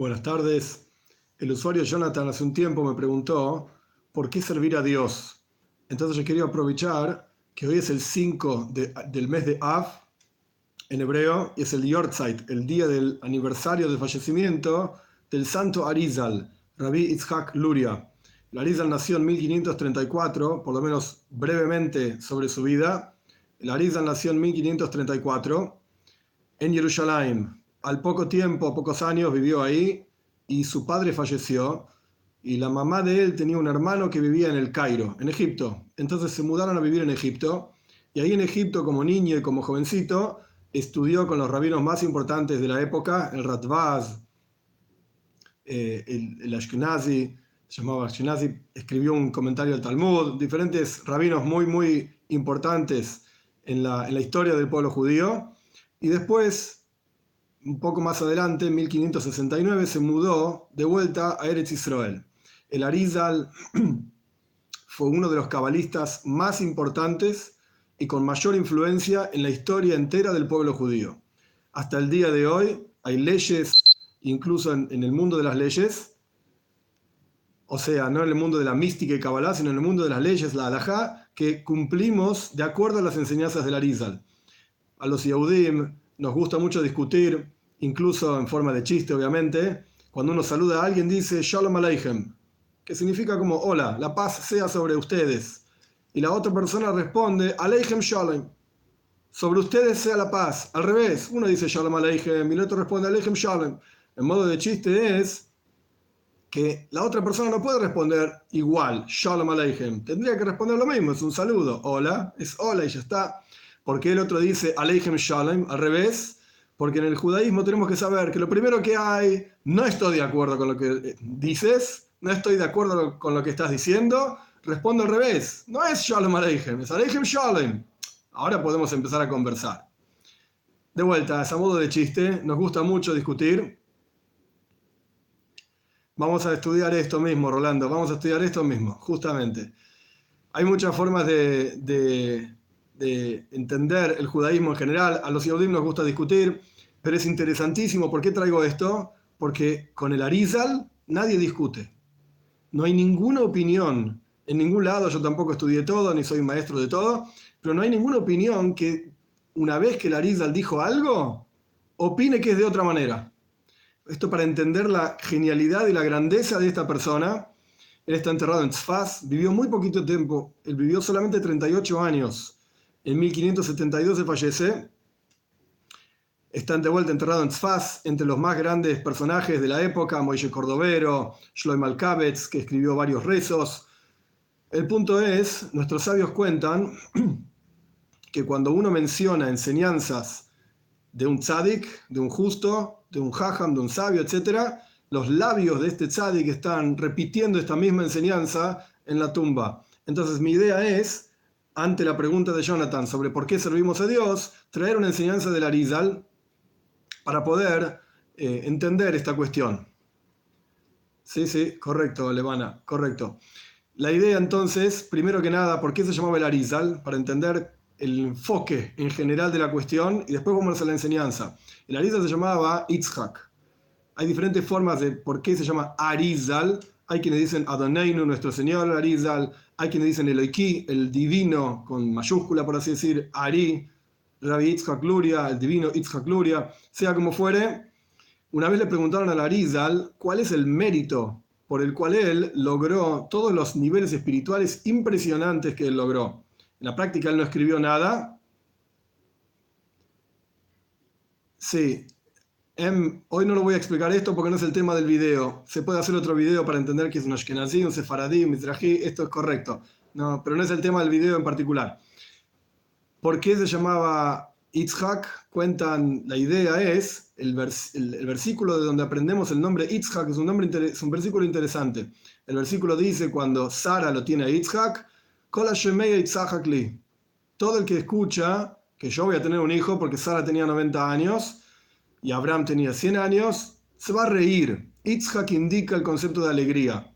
Buenas tardes. El usuario Jonathan hace un tiempo me preguntó por qué servir a Dios. Entonces yo quería aprovechar que hoy es el 5 del mes de Av en hebreo y es el Yortzeit, el día del aniversario del fallecimiento del santo Arizal, Rabbi Itzhak Luria. El Arizal nació en 1534, por lo menos brevemente sobre su vida. El Arizal nació en 1534 en Jerusalén, al poco tiempo, pocos años, vivió ahí y su padre falleció y la mamá de él tenía un hermano que vivía en el Cairo, en Egipto. Entonces se mudaron a vivir en Egipto y ahí en Egipto como niño y como jovencito estudió con los rabinos más importantes de la época, el Radvaz, eh, el, Ashkenazi, se llamaba Ashkenazi, escribió un comentario al Talmud, diferentes rabinos muy, muy importantes en la historia del pueblo judío. Y después un poco más adelante, en 1569, se mudó de vuelta a Eretz Israel. El Arizal fue uno de los cabalistas más importantes y con mayor influencia en la historia entera del pueblo judío. Hasta el día de hoy hay leyes, incluso en, el mundo de las leyes, o sea, no en el mundo de la mística y cabalá, sino en el mundo de las leyes, la alajá, que cumplimos de acuerdo a las enseñanzas del Arizal. A los Yehudim nos gusta mucho discutir, incluso en forma de chiste, obviamente, cuando uno saluda a alguien dice Shalom Aleichem, que significa como hola, la paz sea sobre ustedes. Y la otra persona responde Aleichem Shalom, sobre ustedes sea la paz. Al revés, uno dice Shalom Aleichem y el otro responde Aleichem Shalom. En modo de chiste es que la otra persona no puede responder igual, Shalom Aleichem. Tendría que responder lo mismo, es un saludo. Hola, es hola y ya está. Porque el otro dice Aleichem Shalom, al revés, porque en el judaísmo tenemos que saber que lo primero que hay, no estoy de acuerdo con lo que eh, dices, no estoy de acuerdo con lo que estás diciendo, respondo al revés. No es Shalom Aleichem, es Aleichem Shalom. Ahora podemos empezar a conversar. De vuelta, a modo de chiste, nos gusta mucho discutir. Vamos a estudiar esto mismo, Rolando, vamos a estudiar esto mismo, justamente. Hay muchas formas de entender el judaísmo en general. A los judíos nos gusta discutir, pero es interesantísimo. ¿Por qué traigo esto? Porque con el Arizal nadie discute. No hay ninguna opinión en ningún lado. Yo tampoco estudié todo, ni soy maestro de todo, pero no hay ninguna opinión que una vez que el Arizal dijo algo, opine que es de otra manera. Esto para entender la genialidad y la grandeza de esta persona. Él está enterrado en Tzfaz, vivió muy poquito tiempo, él vivió solamente 38 años en 1572 se fallece. Está de vuelta enterrado en Tzfaz, entre los más grandes personajes de la época, Moishe Cordovero, Shloim Alkabetz, que escribió varios rezos. El punto es, nuestros sabios cuentan que cuando uno menciona enseñanzas de un tzadik, de un justo, de un hajam, de un sabio, etc., los labios de este tzadik están repitiendo esta misma enseñanza en la tumba. Entonces mi idea es ante la pregunta de Jonathan sobre por qué servimos a Dios, traer una enseñanza del Arizal para poder eh, entender esta cuestión. Sí, sí, correcto, Levana, correcto. La idea entonces, primero que nada, ¿por qué se llamaba el Arizal? Para entender el enfoque en general de la cuestión y después vamos a la enseñanza. El Arizal se llamaba Itzhak. Hay diferentes formas de por qué se llama Arizal. Hay quienes dicen Adoneinu, nuestro Señor Arizal. Hay quienes dicen Eloiki, el divino, con mayúscula por así decir, Ari, Rabbi Itzhak Luria, el divino Itzhak Luria, sea como fuere. Una vez le preguntaron a Arizal cuál es el mérito por el cual él logró todos los niveles espirituales impresionantes que él logró. En la práctica él no escribió nada. Sí, em, hoy no lo voy a explicar esto porque no es el tema del video. Se puede hacer otro video para entender que es un Ashkenazi, un Sefaradí, un Mizrahi, esto es correcto. No, pero no es el tema del video en particular. ¿Por qué se llamaba Itzhak? Cuentan, la idea es, el, versículo de donde aprendemos el nombre Itzhak es un, nombre un versículo interesante. El versículo dice cuando Sara lo tiene a Itzhak, todo el que escucha que yo voy a tener un hijo porque Sara tenía 90 años, y Abraham tenía 100 años, se va a reír. Itzhak indica el concepto de alegría.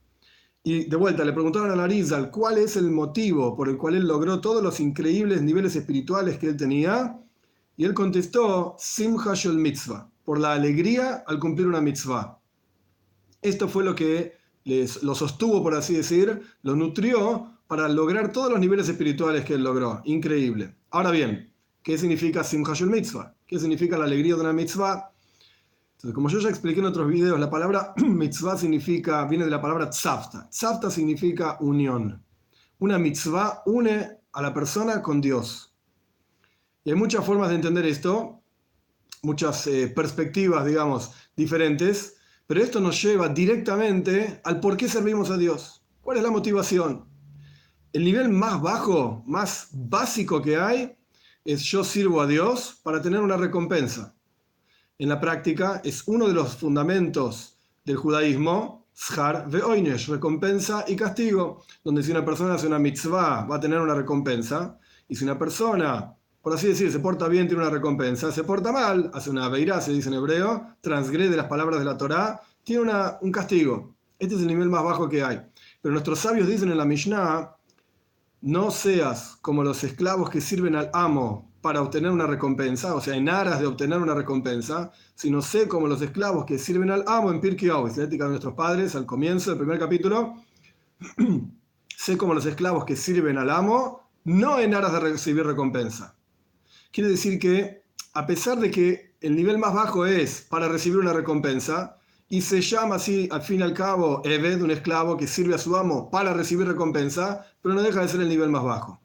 Y de vuelta le preguntaron a Larizal cuál es el motivo por el cual él logró todos los increíbles niveles espirituales que él tenía. Y él contestó, Simha Shel Mitzvah, por la alegría al cumplir una mitzvah. Esto fue lo que les, lo sostuvo, por así decir, lo nutrió para lograr todos los niveles espirituales que él logró. Increíble. Ahora bien, ¿qué significa Simchashul Mitzvah? ¿Qué significa la alegría de una mitzvah? Entonces, como yo ya expliqué en otros videos, la palabra mitzvah significa, viene de la palabra tzavta. Tzavta significa unión. Una mitzvah une a la persona con Dios. Y hay muchas formas de entender esto, muchas eh, perspectivas, digamos, diferentes, pero esto nos lleva directamente al por qué servimos a Dios. ¿Cuál es la motivación? El nivel más bajo, más básico que hay, es yo sirvo a Dios para tener una recompensa. En la práctica es uno de los fundamentos del judaísmo, Shar ve'oinesh, recompensa y castigo, donde si una persona hace una mitzvah va a tener una recompensa, y si una persona por así decir, se porta bien, tiene una recompensa, se porta mal, hace una beirá, se dice en hebreo, transgrede las palabras de la Torá, tiene una, un castigo. Este es el nivel más bajo que hay. Pero nuestros sabios dicen en la Mishnah, no seas como los esclavos que sirven al amo para obtener una recompensa, o sea, en aras de obtener una recompensa, sino sé como los esclavos que sirven al amo en Pirkei Avos, la ética de nuestros padres, al comienzo del primer capítulo, sé como los esclavos que sirven al amo, no en aras de recibir recompensa. Quiere decir que, a pesar de que el nivel más bajo es para recibir una recompensa, y se llama así, al fin y al cabo, Eved, un esclavo que sirve a su amo para recibir recompensa, pero no deja de ser el nivel más bajo.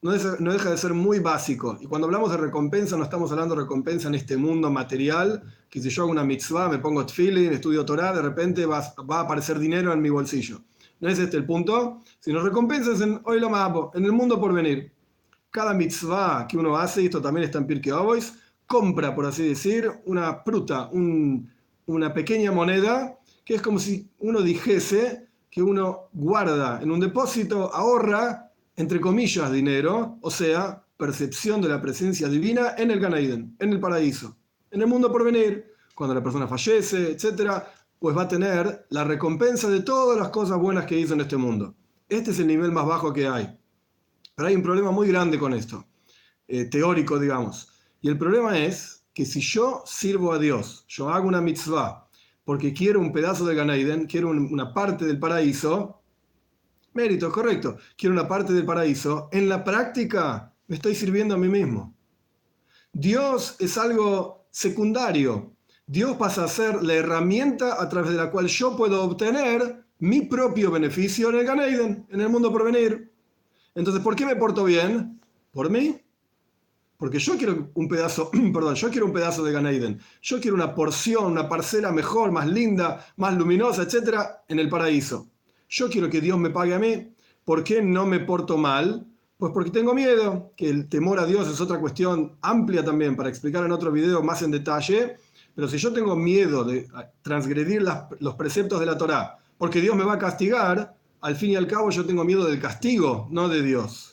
No deja, de ser muy básico. Y cuando hablamos de recompensa, no estamos hablando de recompensa en este mundo material, que si yo hago una mitzvah, me pongo tefillin, estudio Torah, de repente va, va, a aparecer dinero en mi bolsillo. No es este el punto, sino recompensas en hoy lo mapo, en el mundo por venir cada mitzvah que uno hace, y esto también está en Pirkei Avos, compra, por así decir, una fruta, una pequeña moneda, que es como si uno dijese que uno guarda en un depósito, ahorra, entre comillas, dinero, o sea, percepción de la presencia divina en el Ganaiden, en el paraíso, en el mundo por venir, cuando la persona fallece, etc., pues va a tener la recompensa de todas las cosas buenas que hizo en este mundo. Este es el nivel más bajo que hay. Pero hay un problema muy grande con esto, eh, teórico, digamos. Y el problema es que si yo sirvo a Dios, yo hago una mitzvah, porque quiero un pedazo de Ganaiden, quiero una parte del paraíso, mérito, correcto, quiero una parte del paraíso, en la práctica me estoy sirviendo a mí mismo. Dios es algo secundario. Dios pasa a ser la herramienta a través de la cual yo puedo obtener mi propio beneficio en el Ganeiden, en el mundo por venir. Entonces, ¿por qué me porto bien? ¿Por mí? Porque yo quiero un pedazo, perdón, yo quiero un pedazo de Ganeiden. Yo quiero una porción, una parcela mejor, más linda, más luminosa, etcétera, en el paraíso. Yo quiero que Dios me pague a mí. ¿Por qué no me porto mal? Pues porque tengo miedo, que el temor a Dios es otra cuestión amplia también para explicar en otro video más en detalle. Pero si yo tengo miedo de transgredir los preceptos de la Torá, porque Dios me va a castigar, al fin y al cabo yo tengo miedo del castigo, no de Dios.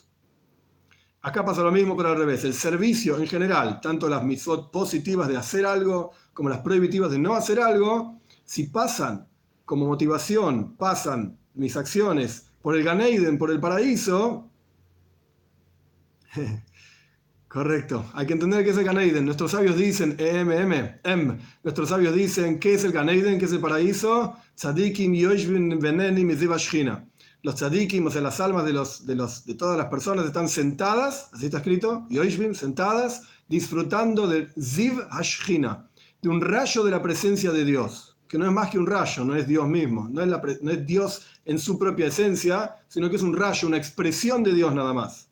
Acá pasa lo mismo, pero al revés. El servicio en general, tanto las mitzvot positivas de hacer algo como las prohibitivas de no hacer algo, si pasan como motivación, pasan mis acciones por el Ganeiden, por el paraíso, Correcto. Hay que entender qué es el Ganeiden. Nuestros sabios dicen, EMM, M. Nuestros sabios dicen, ¿qué es el Ganeiden? ¿Qué es el paraíso? Tzadikim yoshvin venenim Los tzadikim, o sea, las almas de, los, de, los, de todas las personas están sentadas, así está escrito, yoshvin, sentadas, disfrutando del ziv hashchina, de un rayo de la presencia de Dios, que no es más que un rayo, no es Dios mismo, no es, la, no es Dios en su propia esencia, sino que es un rayo, una expresión de Dios nada más.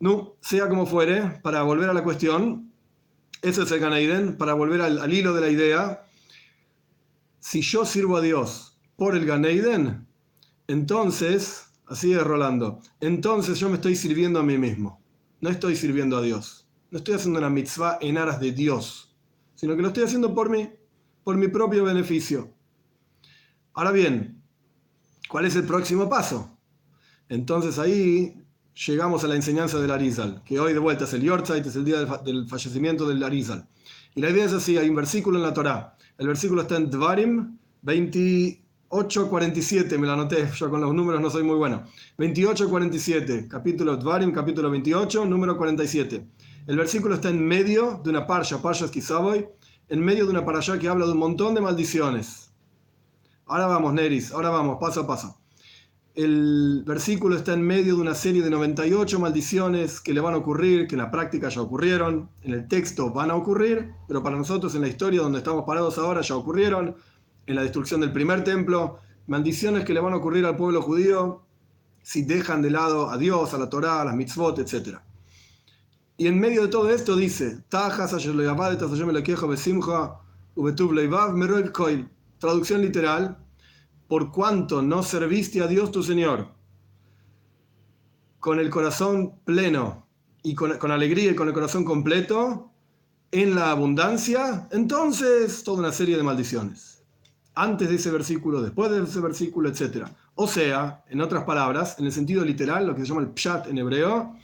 No, sea como fuere, para volver a la cuestión, ese es el Ganaiden, para volver al, hilo de la idea, si yo sirvo a Dios por el Ganeiden, entonces, así es Rolando, entonces yo me estoy sirviendo a mí mismo, no estoy sirviendo a Dios, no estoy haciendo una mitzvah en aras de Dios, sino que lo estoy haciendo por mí, por mi propio beneficio. Ahora bien, ¿cuál es el próximo paso? Entonces ahí llegamos a la enseñanza del Arizal, que hoy de vuelta es el Yortzeit, es el día del, fallecimiento del Arizal. Y la idea es así, hay un versículo en la Torá. El versículo está en Dvarim 28.47, me lo anoté, yo con los números no soy muy bueno. 28.47, capítulo Dvarim, capítulo 28, número 47. El versículo está en medio de una parsha, parsha Kisaboy, en medio de una parasha que habla de un montón de maldiciones. Ahora vamos, Neris, ahora vamos, paso a paso. El versículo está en medio de una serie de 98 maldiciones que le van a ocurrir, que en la práctica ya ocurrieron, en el texto van a ocurrir, pero para nosotros en la historia donde estamos parados ahora ya ocurrieron, en la destrucción del primer templo, maldiciones que le van a ocurrir al pueblo judío si dejan de lado a Dios, a la Torá, a las mitzvot, etc. Y en medio de todo esto dice, traducción literal, por cuanto no serviste a Dios tu Señor con el corazón pleno y con, con, alegría y con el corazón completo, en la abundancia, entonces toda una serie de maldiciones. Antes de ese versículo, después de ese versículo, etc. O sea, en otras palabras, en el sentido literal, lo que se llama el pshat en hebreo,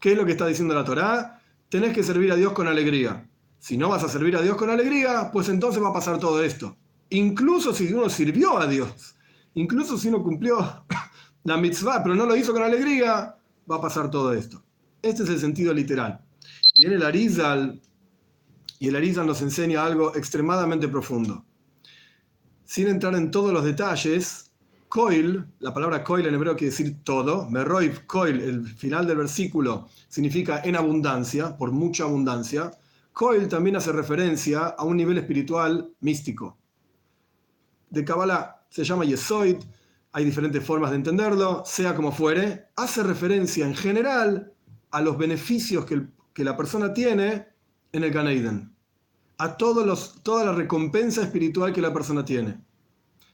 ¿qué es lo que está diciendo la Torá? Tenés que servir a Dios con alegría. Si no vas a servir a Dios con alegría, pues entonces va a pasar todo esto incluso si uno sirvió a Dios, incluso si uno cumplió la mitzvah, pero no lo hizo con alegría, va a pasar todo esto. Este es el sentido literal. Viene el Arizal, y el Arizal nos enseña algo extremadamente profundo. Sin entrar en todos los detalles, Koil, la palabra Koil en hebreo quiere decir todo, Meroiv Koil, el final del versículo, significa en abundancia, por mucha abundancia. Koil también hace referencia a un nivel espiritual místico de Kabbalah se llama Yesoid, hay diferentes formas de entenderlo, sea como fuere, hace referencia en general a los beneficios que, la persona tiene en el Gan a toda la recompensa espiritual que la persona tiene,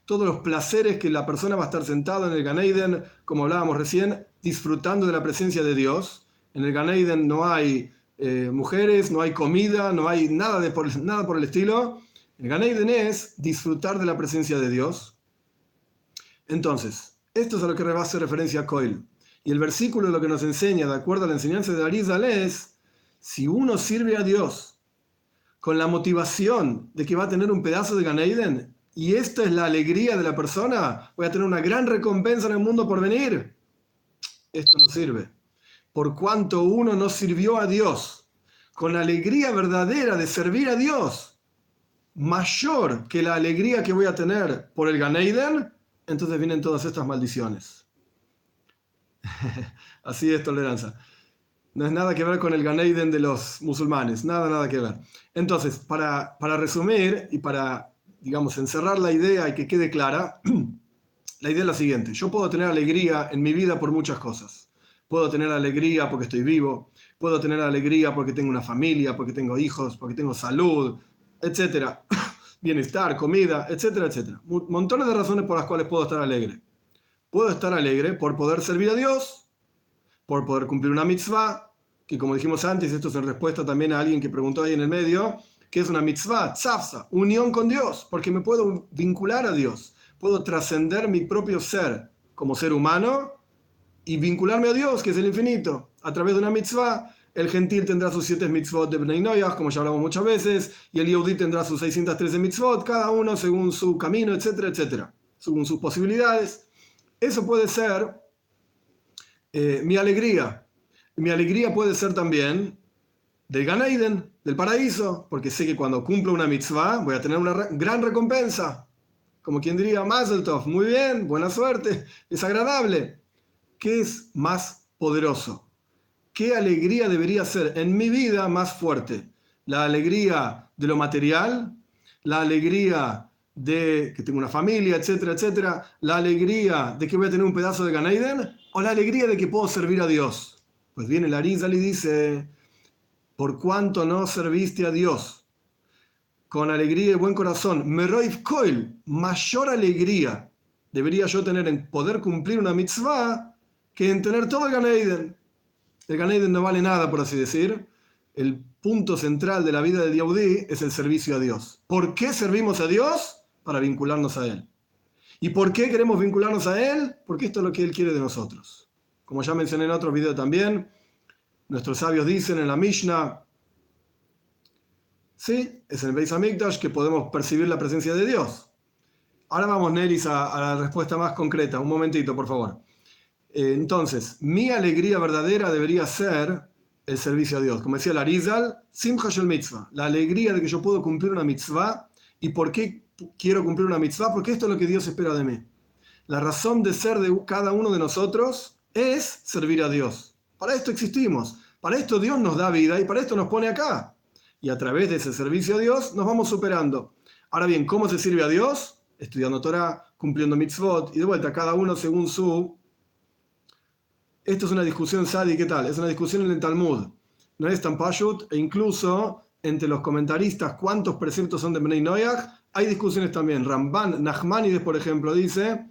todos los placeres que la persona va a estar sentada en el Gan como hablábamos recién, disfrutando de la presencia de Dios. En el Gan no hay eh, mujeres, no hay comida, no hay nada, de por, nada por el estilo el Ganeiden es disfrutar de la presencia de Dios. Entonces, esto es a lo que hace referencia a Coil. Y el versículo lo que nos enseña, de acuerdo a la enseñanza de Arizal, es, si uno sirve a Dios con la motivación de que va a tener un pedazo de Ganeiden, y esta es la alegría de la persona, voy a tener una gran recompensa en el mundo por venir, esto no sirve. Por cuanto uno no sirvió a Dios con la alegría verdadera de servir a Dios, mayor que la alegría que voy a tener por el Ganeiden, entonces vienen todas estas maldiciones. Así es tolerancia. No es nada que ver con el Ganeiden de los musulmanes, nada, nada que ver. Entonces, para, para resumir y para, digamos, encerrar la idea y que quede clara, la idea es la siguiente. Yo puedo tener alegría en mi vida por muchas cosas. Puedo tener alegría porque estoy vivo, puedo tener alegría porque tengo una familia, porque tengo hijos, porque tengo salud, etcétera, bienestar, comida, etcétera, etcétera. Montones de razones por las cuales puedo estar alegre. Puedo estar alegre por poder servir a Dios, por poder cumplir una mitzvah, que como dijimos antes, esto es en respuesta también a alguien que preguntó ahí en el medio, que es una mitzvah, tzafza, unión con Dios, porque me puedo vincular a Dios, puedo trascender mi propio ser como ser humano y vincularme a Dios, que es el infinito, a través de una mitzvah el gentil tendrá sus siete mitzvot de Bnei Noyach, como ya hablamos muchas veces, y el Yehudi tendrá sus 613 mitzvot, cada uno según su camino, etcétera, etcétera, según sus posibilidades. Eso puede ser eh, mi alegría. Mi alegría puede ser también del Gan del paraíso, porque sé que cuando cumplo una mitzvah voy a tener una gran recompensa. Como quien diría, Mazel Tov, muy bien, buena suerte, es agradable. ¿Qué es más poderoso? ¿qué alegría debería ser en mi vida más fuerte? ¿La alegría de lo material? ¿La alegría de que tengo una familia, etcétera, etcétera? ¿La alegría de que voy a tener un pedazo de Ganaiden? ¿O la alegría de que puedo servir a Dios? Pues viene el Arizal y dice, por cuanto no serviste a Dios con alegría y buen corazón, Meroif Koil, mayor alegría debería yo tener en poder cumplir una mitzvah que en tener todo el Ganaiden. El Ganeden no vale nada, por así decir. El punto central de la vida de Diaudí es el servicio a Dios. ¿Por qué servimos a Dios? Para vincularnos a Él. ¿Y por qué queremos vincularnos a Él? Porque esto es lo que Él quiere de nosotros. Como ya mencioné en otro video también, nuestros sabios dicen en la Mishnah, sí, es en el Beis Hamikdash que podemos percibir la presencia de Dios. Ahora vamos, Neris, a, la respuesta más concreta. Un momentito, por favor. Eh, entonces, mi alegría verdadera debería ser el servicio a Dios. Como decía Larizal, Simcha Shel Mitzvah, la alegría de que yo puedo cumplir una mitzvah ¿Y por qué quiero cumplir una mitzvah? Porque esto es lo que Dios espera de mí. La razón de ser de cada uno de nosotros es servir a Dios. Para esto existimos. Para esto Dios nos da vida y para esto nos pone acá. Y a través de ese servicio a Dios nos vamos superando. Ahora bien, ¿cómo se sirve a Dios? Estudiando Torah, cumpliendo mitzvot y de vuelta, cada uno según su... Esto es una discusión, Sadi, ¿qué tal? Es una discusión en el Talmud. No es tan pashut e incluso entre los comentaristas cuántos preceptos son de Bnei Noyach, hay discusiones también. Ramban Nachmanides, por ejemplo, dice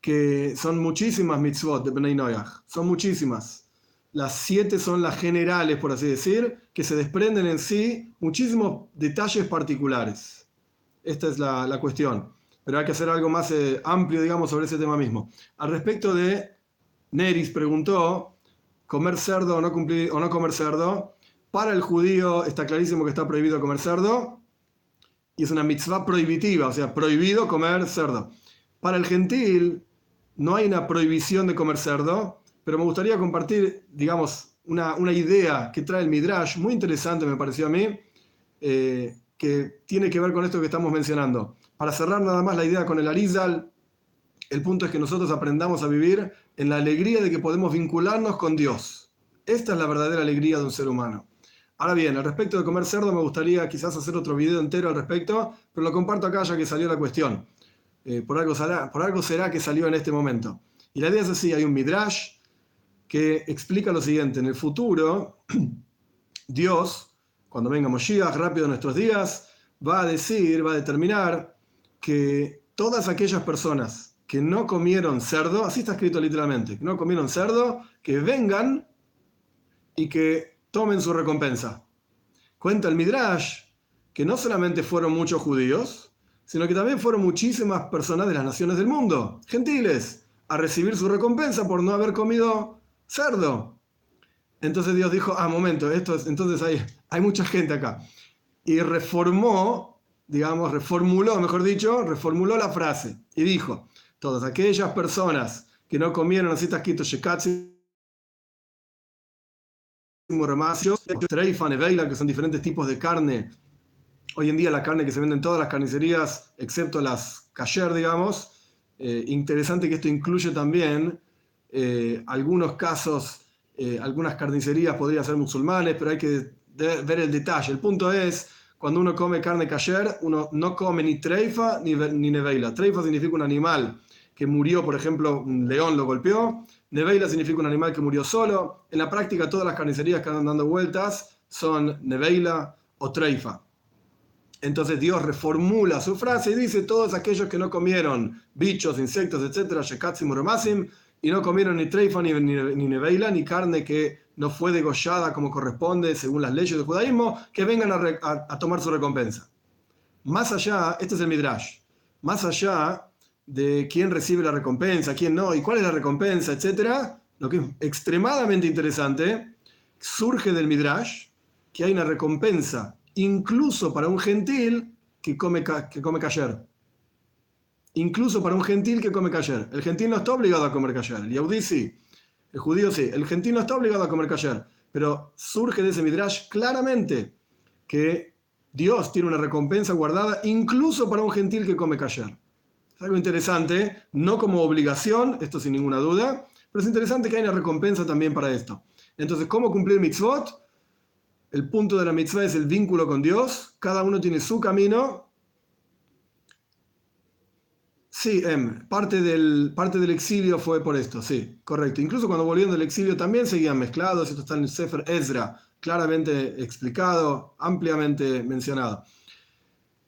que son muchísimas mitzvot de Bnei Noyach, son muchísimas. Las siete son las generales, por así decir, que se desprenden en sí muchísimos detalles particulares. Esta es la, la cuestión. Pero hay que hacer algo más eh, amplio, digamos, sobre ese tema mismo. Al respecto de Neris, preguntó, ¿comer cerdo o no, cumplir, o no comer cerdo? Para el judío está clarísimo que está prohibido comer cerdo y es una mitzvah prohibitiva, o sea, prohibido comer cerdo. Para el gentil no hay una prohibición de comer cerdo, pero me gustaría compartir, digamos, una, una idea que trae el Midrash, muy interesante me pareció a mí, eh, que tiene que ver con esto que estamos mencionando. Para cerrar nada más la idea con el Arizal, el punto es que nosotros aprendamos a vivir en la alegría de que podemos vincularnos con Dios. Esta es la verdadera alegría de un ser humano. Ahora bien, al respecto de comer cerdo, me gustaría quizás hacer otro video entero al respecto, pero lo comparto acá ya que salió la cuestión. Eh, por, algo será, por algo será que salió en este momento. Y la idea es así, hay un midrash que explica lo siguiente, en el futuro, Dios, cuando venga Moshiach rápido en nuestros días, va a decir, va a determinar que todas aquellas personas que no comieron cerdo, así está escrito literalmente, que no comieron cerdo, que vengan y que tomen su recompensa. Cuenta el Midrash que no solamente fueron muchos judíos, sino que también fueron muchísimas personas de las naciones del mundo, gentiles, a recibir su recompensa por no haber comido cerdo. Entonces Dios dijo, ah, momento, esto es, entonces hay, hay mucha gente acá. Y reformó, digamos, reformuló, mejor dicho, reformuló la frase y dijo, todas aquellas personas que no comieron, así está escrito, shekatsi, treifa, neveila, que son diferentes tipos de carne. Hoy en día la carne que se vende en todas las carnicerías, excepto las kasher, digamos. Eh, interesante que esto incluye también eh, algunos casos, eh, algunas carnicerías podrían ser musulmanes, pero hay que ver el detalle. El punto es, cuando uno come carne kasher, uno no come ni treifa ni, ni neveila. Treifa significa un animal que murió, por ejemplo, un león lo golpeó, Neveila significa un animal que murió solo. En la práctica, todas las carnicerías que andan dando vueltas son Neveila o Treifa. Entonces Dios reformula su frase y dice: Todos aquellos que no comieron bichos, insectos, etc., Shekatsim y no comieron ni Treifa ni, ni, Neveila, ni carne que no fue degollada como corresponde según las leyes del judaísmo, que vengan a, a tomar su recompensa. Más allá, este es el Midrash, más allá de quién recibe la recompensa, quién no, y cuál es la recompensa, etcétera, lo que es extremadamente interesante, surge del Midrash que hay una recompensa incluso para un gentil que come, que come kasher. Incluso para un gentil que come kasher. El gentil no está obligado a comer kasher. El yaudí sí. El judío sí. El gentil no está obligado a comer kasher. Pero surge de ese midrash claramente que Dios tiene una recompensa guardada incluso para un gentil que come kasher. Es algo interesante, no como obligación, esto sin ninguna duda, pero es interesante que hay una recompensa también para esto. Entonces, ¿cómo cumplir mitzvot? El punto de la mitzvah es el vínculo con Dios. Cada uno tiene su camino. Sí, em, parte, del, parte del exilio fue por esto, sí, correcto. Incluso cuando volvieron del exilio también seguían mezclados. Esto está en el Sefer Ezra, claramente explicado, ampliamente mencionado.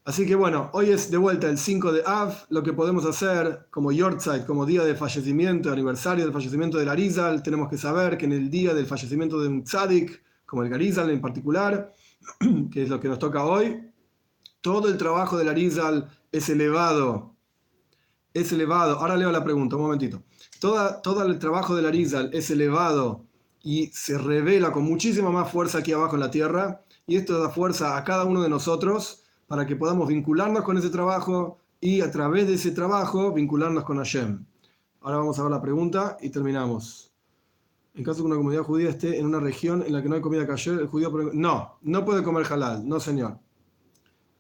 Así que bueno, hoy es de vuelta el 5 de Av, lo que podemos hacer como Yortzeit, como día de fallecimiento, aniversario del fallecimiento del Arizal, tenemos que saber que en el día del fallecimiento de un tzadik, como el Garizal en particular, que es lo que nos toca hoy, todo el trabajo del Arizal es elevado, es elevado, ahora leo la pregunta, un momentito, Toda, todo el trabajo del Arizal es elevado y se revela con muchísima más fuerza aquí abajo en la tierra, y esto da fuerza a cada uno de nosotros, para que podamos vincularnos con ese trabajo y a través de ese trabajo vincularnos con Hashem. Ahora vamos a ver la pregunta y terminamos. En caso de que una comunidad judía esté en una región en la que no hay comida kasher, el judío... No, no puede comer halal, no señor.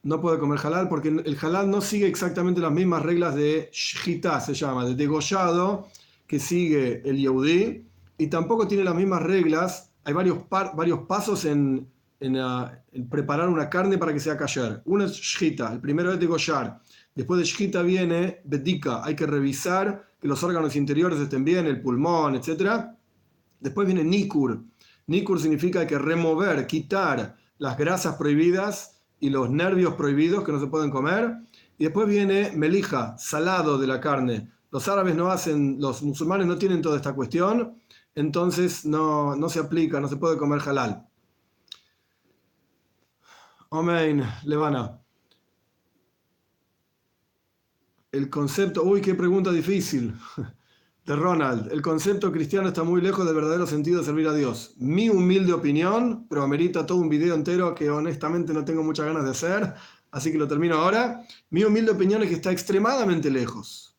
no puede comer halal porque el halal no sigue exactamente las mismas reglas de shita, se llama, de degollado, que sigue el yehudí, y tampoco tiene las mismas reglas. Hay varios, varios pasos en, en, preparar una carne para que sea kasher. Uno es shita, el primero es degollar. Después de shita viene bedika, hay que revisar que los órganos interiores estén bien, el pulmón, etc. Después viene nikur. Nikur significa que remover, quitar las grasas prohibidas y los nervios prohibidos que no se pueden comer. Y después viene melija, salado de la carne. Los árabes no hacen, los musulmanes no tienen toda esta cuestión, entonces no, no se aplica, no se puede comer halal. Amén, Levana. El concepto, uy, qué pregunta difícil. De Ronald, el concepto cristiano está muy lejos del verdadero sentido de servir a Dios. Mi humilde opinión, pero amerita todo un video entero que honestamente no tengo muchas ganas de hacer, así que lo termino ahora. Mi humilde opinión es que está extremadamente lejos,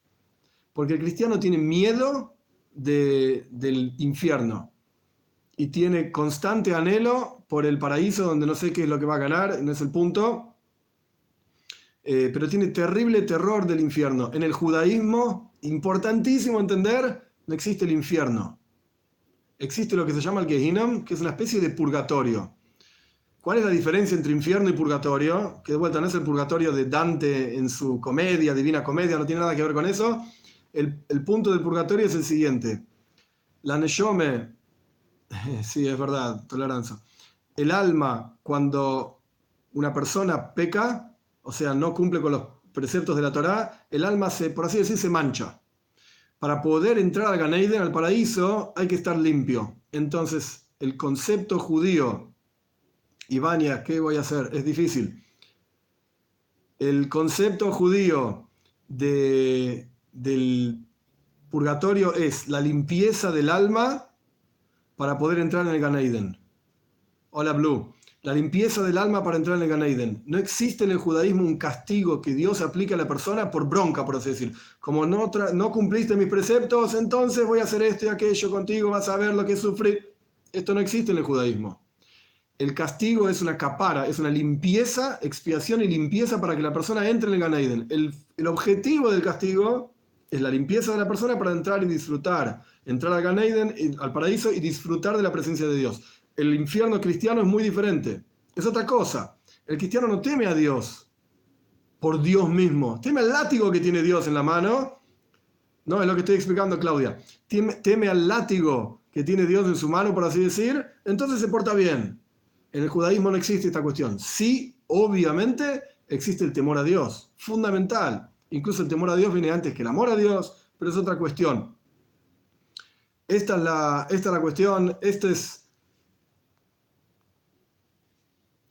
porque el cristiano tiene miedo del infierno y tiene constante anhelo por el paraíso, donde no sé qué es lo que va a ganar, no es el punto, eh, pero tiene terrible terror del infierno. En el judaísmo, importantísimo entender, no existe el infierno. Existe lo que se llama el Gehinnom, que es una especie de purgatorio. ¿Cuál es la diferencia entre infierno y purgatorio? Que de vuelta no es el purgatorio de Dante en su comedia, Divina Comedia, no tiene nada que ver con eso. El, el punto del purgatorio es el siguiente. La Neshome, sí, es verdad, tolerancia. El alma, cuando una persona peca, o sea, no cumple con los preceptos de la Torá, el alma, se, por así decir, se mancha. Para poder entrar al Ganeiden, al paraíso, hay que estar limpio. Entonces, el concepto judío, Ivania, ¿qué voy a hacer? Es difícil. El concepto judío de, del purgatorio es la limpieza del alma para poder entrar en el Ganeiden. Hola Blue. La limpieza del alma para entrar en el Ganeiden. No existe en el judaísmo un castigo que Dios aplique a la persona por bronca, por así decir. Como no, no cumpliste mis preceptos, entonces voy a hacer esto y aquello contigo, vas a ver lo que sufrir. Esto no existe en el judaísmo. El castigo es una capara, es una limpieza, expiación y limpieza para que la persona entre en el Ganeiden. El, el objetivo del castigo es la limpieza de la persona para entrar y disfrutar entrar al Gan al paraíso y disfrutar de la presencia de Dios. El infierno cristiano es muy diferente. Es otra cosa. El cristiano no teme a Dios por Dios mismo. Teme al látigo que tiene Dios en la mano. No, es lo que estoy explicando, Claudia. Teme, al látigo que tiene Dios en su mano, por así decir. Entonces se porta bien. En el judaísmo no existe esta cuestión. Sí, obviamente, existe el temor a Dios. Fundamental. Incluso el temor a Dios viene antes que el amor a Dios, pero es otra cuestión. Esta es la, esta es la cuestión, esto es...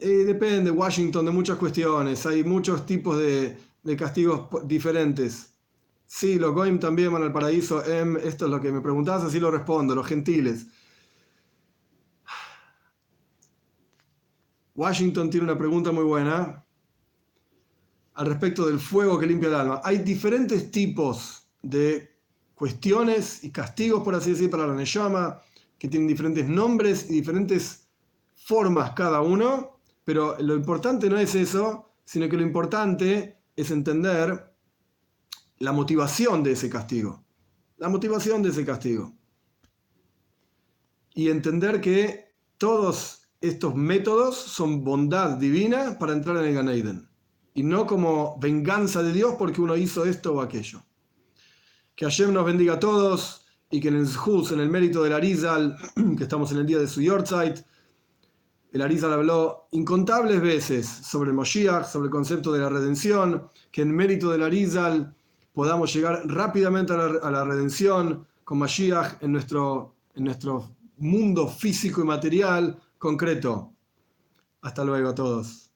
Eh, depende, Washington, de muchas cuestiones, hay muchos tipos de, castigos diferentes. Sí, los Goim también van al paraíso. Em, esto es lo que me preguntabas, así lo respondo, los gentiles. Washington tiene una pregunta muy buena al respecto del fuego que limpia el alma. Hay diferentes tipos de cuestiones y castigos, por así decir, para la Neyama, que tienen diferentes nombres y diferentes formas cada uno, pero lo importante no es eso, sino que lo importante es entender la motivación de ese castigo. La motivación de ese castigo. Y entender que todos estos métodos son bondad divina para entrar en el Gan Y no como venganza de Dios porque uno hizo esto o aquello. Que Hashem nos bendiga a todos y que en el Zhuz, en el mérito del Arizal, que estamos en el día de su Yortzeit, el Arizal habló incontables veces sobre el Moshiach, sobre el concepto de la redención, que en mérito del Arizal podamos llegar rápidamente a la, redención con Mashiach en nuestro, en nuestro mundo físico y material concreto. Hasta luego a todos.